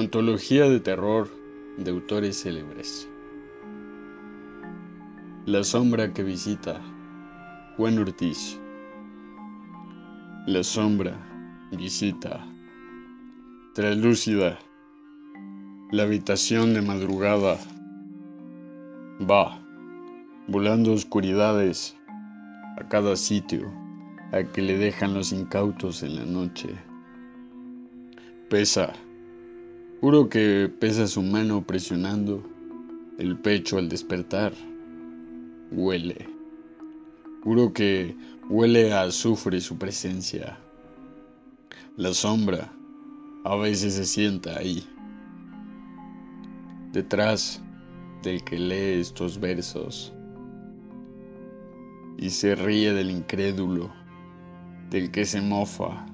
Antología de terror de autores célebres. La sombra que visita. Juan Ortiz. La sombra visita. Translúcida. La habitación de madrugada. Va, volando oscuridades a cada sitio a que le dejan los incautos en la noche. Pesa Juro que pesa su mano presionando el pecho al despertar. Huele. Juro que huele a azufre su presencia. La sombra a veces se sienta ahí. Detrás del que lee estos versos. Y se ríe del incrédulo, del que se mofa.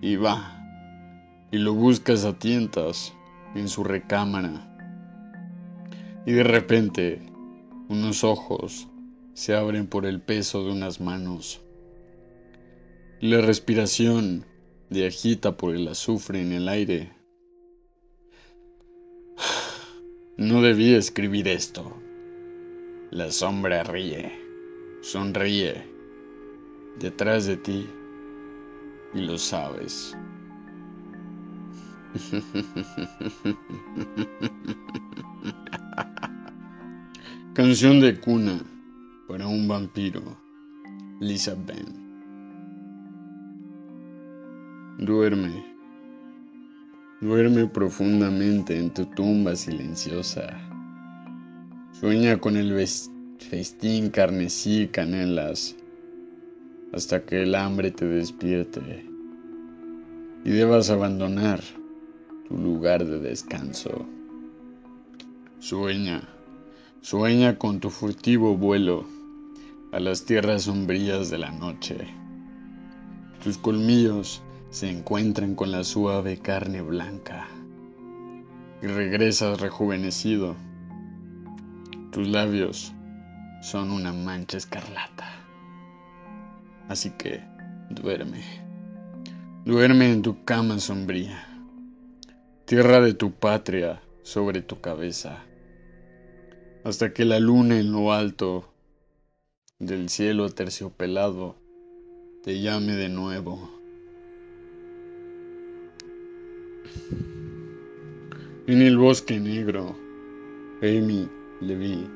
Y va y lo buscas a tientas en su recámara. Y de repente unos ojos se abren por el peso de unas manos. Y la respiración de agita por el azufre en el aire. No debí escribir esto. La sombra ríe, sonríe detrás de ti y lo sabes. Canción de cuna para un vampiro. Lisa Ben. Duerme. Duerme profundamente en tu tumba silenciosa. Sueña con el festín carmesí canelas hasta que el hambre te despierte y debas abandonar tu lugar de descanso. Sueña, sueña con tu furtivo vuelo a las tierras sombrías de la noche. Tus colmillos se encuentran con la suave carne blanca y regresas rejuvenecido. Tus labios son una mancha escarlata. Así que duerme. Duerme en tu cama sombría tierra de tu patria sobre tu cabeza, hasta que la luna en lo alto del cielo terciopelado te llame de nuevo. En el bosque negro, Amy le vi.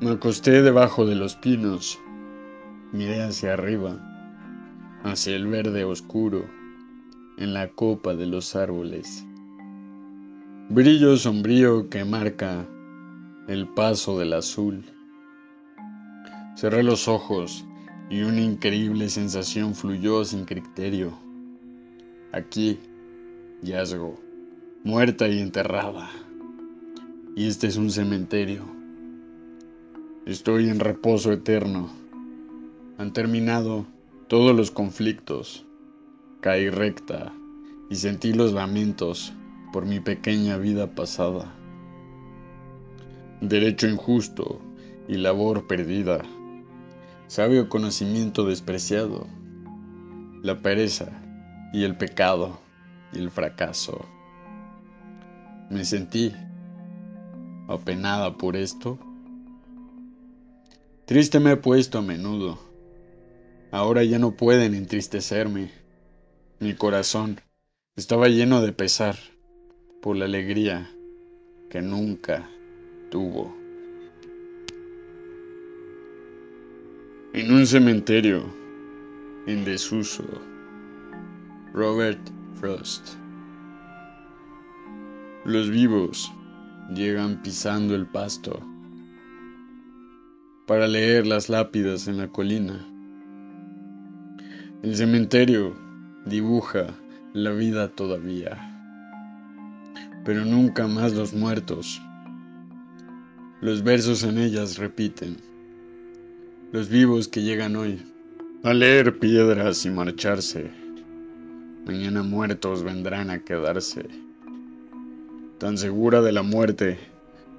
Me acosté debajo de los pinos, miré hacia arriba, hacia el verde oscuro en la copa de los árboles. Brillo sombrío que marca el paso del azul. Cerré los ojos y una increíble sensación fluyó sin criterio. Aquí yazgo, muerta y enterrada. Y este es un cementerio. Estoy en reposo eterno. Han terminado todos los conflictos Caí recta y sentí los lamentos por mi pequeña vida pasada. Derecho injusto y labor perdida. Sabio conocimiento despreciado. La pereza y el pecado y el fracaso. Me sentí apenada por esto. Triste me he puesto a menudo. Ahora ya no pueden entristecerme mi corazón estaba lleno de pesar por la alegría que nunca tuvo. En un cementerio en desuso, Robert Frost. Los vivos llegan pisando el pasto para leer las lápidas en la colina. El cementerio dibuja la vida todavía, pero nunca más los muertos. Los versos en ellas repiten, los vivos que llegan hoy, a leer piedras y marcharse, mañana muertos vendrán a quedarse. Tan segura de la muerte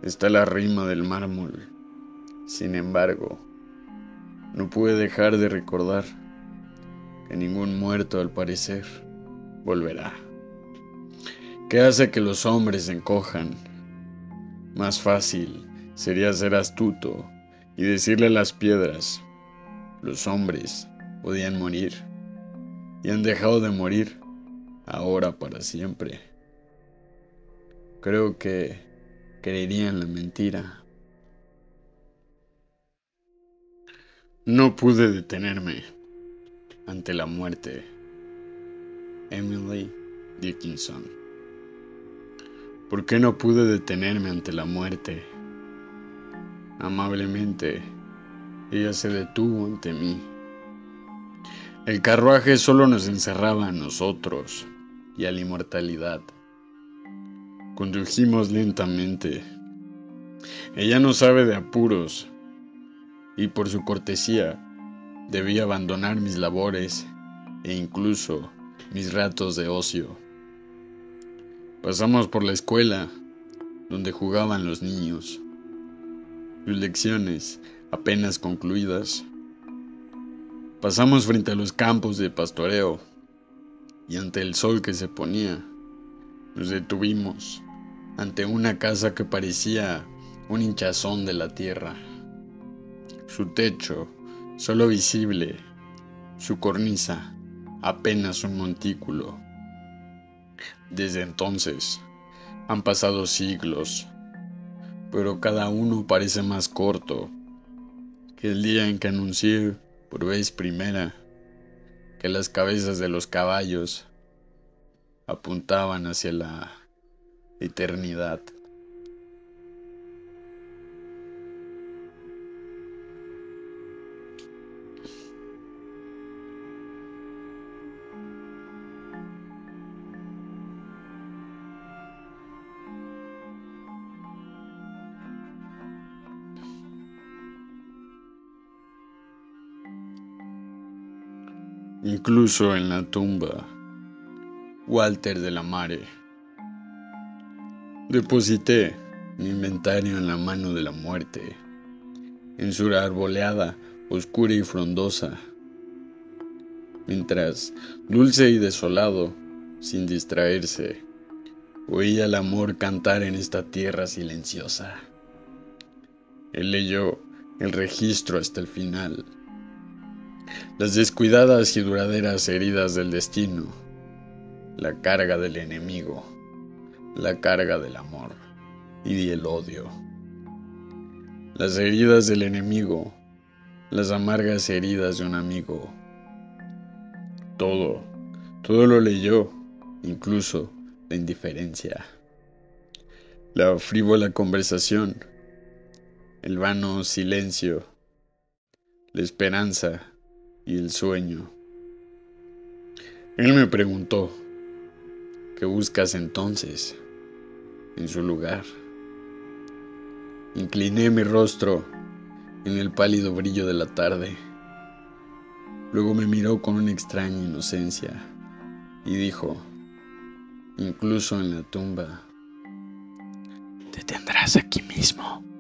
está la rima del mármol. Sin embargo, no pude dejar de recordar ningún muerto al parecer volverá. ¿Qué hace que los hombres encojan? Más fácil sería ser astuto y decirle a las piedras, los hombres podían morir y han dejado de morir ahora para siempre. Creo que creería en la mentira. No pude detenerme ante la muerte. Emily Dickinson. ¿Por qué no pude detenerme ante la muerte? Amablemente, ella se detuvo ante mí. El carruaje solo nos encerraba a nosotros y a la inmortalidad. Condujimos lentamente. Ella no sabe de apuros y por su cortesía debí abandonar mis labores e incluso mis ratos de ocio. Pasamos por la escuela donde jugaban los niños. Sus lecciones apenas concluidas. Pasamos frente a los campos de pastoreo y ante el sol que se ponía, nos detuvimos ante una casa que parecía un hinchazón de la tierra. Su techo, solo visible, su cornisa, apenas un montículo. Desde entonces han pasado siglos, pero cada uno parece más corto que el día en que anuncié por vez primera que las cabezas de los caballos apuntaban hacia la eternidad. Incluso en la tumba. Walter de la Mare. Deposité mi inventario en la mano de la muerte, en su arboleada oscura y frondosa, mientras, dulce y desolado, sin distraerse, oía el amor cantar en esta tierra silenciosa. Él leyó el registro hasta el final las descuidadas y duraderas heridas del destino, la carga del enemigo, la carga del amor y el odio. Las heridas del enemigo, las amargas heridas de un amigo. Todo, todo lo leyó, incluso la indiferencia. La frívola conversación, el vano silencio, la esperanza y el sueño. Él me preguntó, ¿qué buscas entonces en su lugar? Incliné mi rostro en el pálido brillo de la tarde. Luego me miró con una extraña inocencia y dijo, incluso en la tumba, te tendrás aquí mismo.